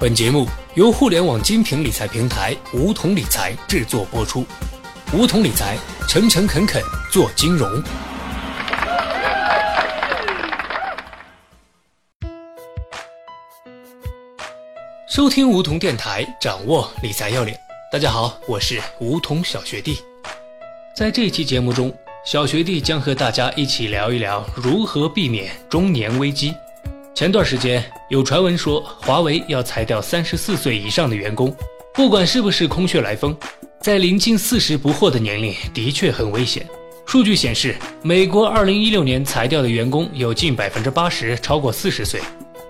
本节目由互联网精品理财平台梧桐理财制作播出。梧桐理财，诚诚恳恳做金融。收听梧桐电台，掌握理财要领。大家好，我是梧桐小学弟。在这期节目中，小学弟将和大家一起聊一聊如何避免中年危机。前段时间有传闻说，华为要裁掉三十四岁以上的员工，不管是不是空穴来风，在临近四十不惑的年龄的确很危险。数据显示，美国二零一六年裁掉的员工有近百分之八十超过四十岁，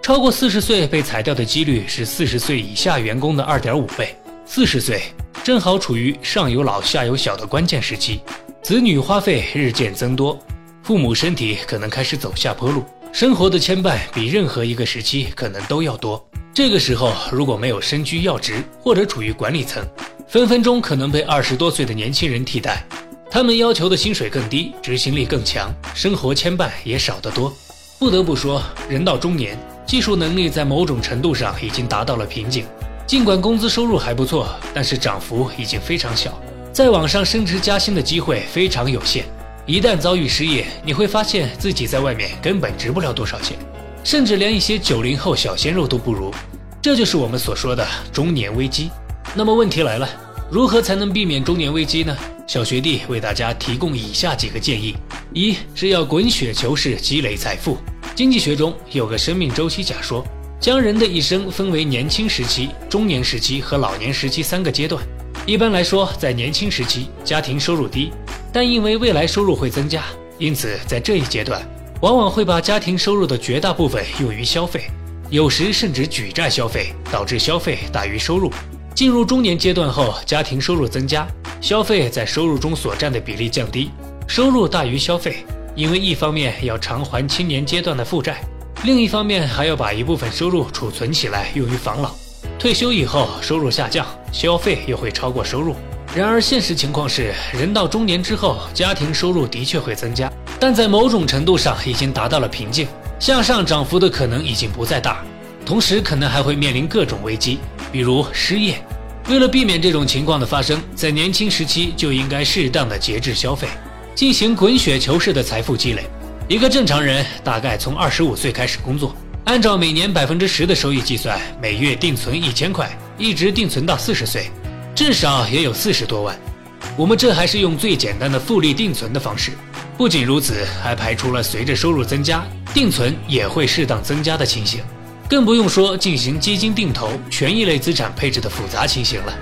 超过四十岁被裁掉的几率是四十岁以下员工的二点五倍。四十岁正好处于上有老下有小的关键时期，子女花费日渐增多，父母身体可能开始走下坡路。生活的牵绊比任何一个时期可能都要多。这个时候，如果没有身居要职或者处于管理层，分分钟可能被二十多岁的年轻人替代。他们要求的薪水更低，执行力更强，生活牵绊也少得多。不得不说，人到中年，技术能力在某种程度上已经达到了瓶颈。尽管工资收入还不错，但是涨幅已经非常小，在网上升职加薪的机会非常有限。一旦遭遇失业，你会发现自己在外面根本值不了多少钱，甚至连一些九零后小鲜肉都不如。这就是我们所说的中年危机。那么问题来了，如何才能避免中年危机呢？小学弟为大家提供以下几个建议：一是要滚雪球式积累财富。经济学中有个生命周期假说，将人的一生分为年轻时期、中年时期和老年时期三个阶段。一般来说，在年轻时期，家庭收入低。但因为未来收入会增加，因此在这一阶段，往往会把家庭收入的绝大部分用于消费，有时甚至举债消费，导致消费大于收入。进入中年阶段后，家庭收入增加，消费在收入中所占的比例降低，收入大于消费。因为一方面要偿还青年阶段的负债，另一方面还要把一部分收入储存起来用于防老。退休以后，收入下降，消费又会超过收入。然而，现实情况是，人到中年之后，家庭收入的确会增加，但在某种程度上已经达到了瓶颈，向上涨幅的可能已经不再大，同时可能还会面临各种危机，比如失业。为了避免这种情况的发生，在年轻时期就应该适当的节制消费，进行滚雪球式的财富积累。一个正常人大概从二十五岁开始工作，按照每年百分之十的收益计算，每月定存一千块，一直定存到四十岁。至少也有四十多万，我们这还是用最简单的复利定存的方式。不仅如此，还排除了随着收入增加，定存也会适当增加的情形，更不用说进行基金定投、权益类资产配置的复杂情形了。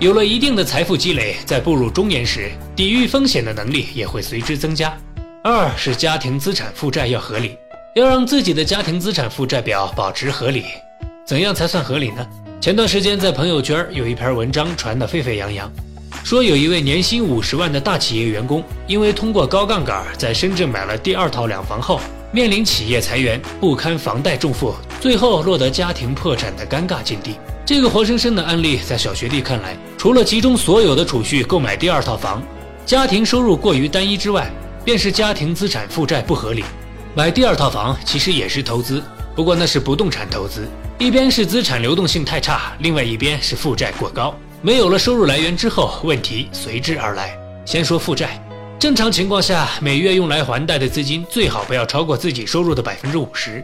有了一定的财富积累，在步入中年时，抵御风险的能力也会随之增加。二是家庭资产负债要合理，要让自己的家庭资产负债表保持合理。怎样才算合理呢？前段时间在朋友圈有一篇文章传得沸沸扬扬，说有一位年薪五十万的大企业员工，因为通过高杠杆在深圳买了第二套两房后，面临企业裁员，不堪房贷重负，最后落得家庭破产的尴尬境地。这个活生生的案例，在小学弟看来，除了集中所有的储蓄购买第二套房，家庭收入过于单一之外，便是家庭资产负债不合理。买第二套房其实也是投资，不过那是不动产投资。一边是资产流动性太差，另外一边是负债过高。没有了收入来源之后，问题随之而来。先说负债，正常情况下，每月用来还贷的资金最好不要超过自己收入的百分之五十，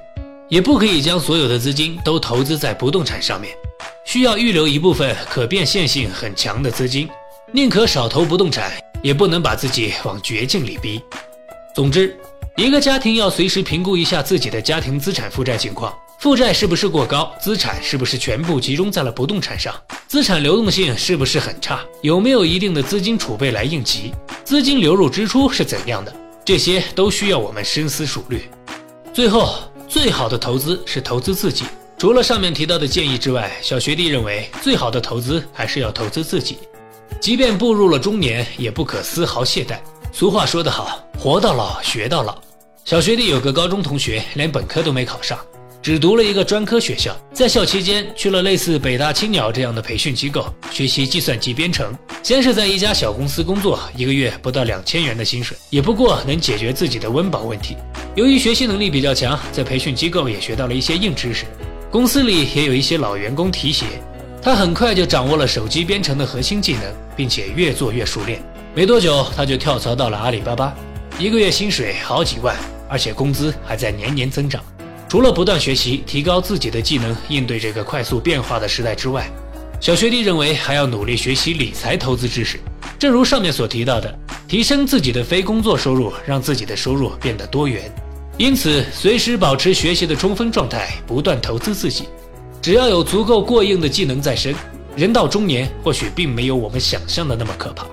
也不可以将所有的资金都投资在不动产上面，需要预留一部分可变现性很强的资金。宁可少投不动产，也不能把自己往绝境里逼。总之，一个家庭要随时评估一下自己的家庭资产负债情况。负债是不是过高？资产是不是全部集中在了不动产上？资产流动性是不是很差？有没有一定的资金储备来应急？资金流入支出是怎样的？这些都需要我们深思熟虑。最后，最好的投资是投资自己。除了上面提到的建议之外，小学弟认为最好的投资还是要投资自己。即便步入了中年，也不可丝毫懈怠。俗话说得好，活到老学到老。小学弟有个高中同学，连本科都没考上。只读了一个专科学校，在校期间去了类似北大青鸟这样的培训机构学习计算机编程。先是在一家小公司工作，一个月不到两千元的薪水，也不过能解决自己的温饱问题。由于学习能力比较强，在培训机构也学到了一些硬知识。公司里也有一些老员工提携，他很快就掌握了手机编程的核心技能，并且越做越熟练。没多久，他就跳槽到了阿里巴巴，一个月薪水好几万，而且工资还在年年增长。除了不断学习、提高自己的技能，应对这个快速变化的时代之外，小学弟认为还要努力学习理财投资知识。正如上面所提到的，提升自己的非工作收入，让自己的收入变得多元。因此，随时保持学习的充分状态，不断投资自己。只要有足够过硬的技能在身，人到中年或许并没有我们想象的那么可怕。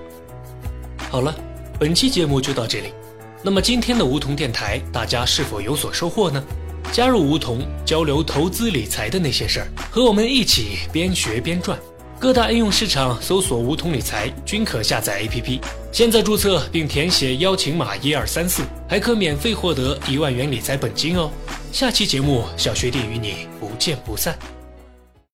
好了，本期节目就到这里。那么今天的梧桐电台，大家是否有所收获呢？加入梧桐，交流投资理财的那些事儿，和我们一起边学边赚。各大应用市场搜索“梧桐理财”均可下载 APP。现在注册并填写邀请码一二三四，还可免费获得一万元理财本金哦。下期节目，小学弟与你不见不散。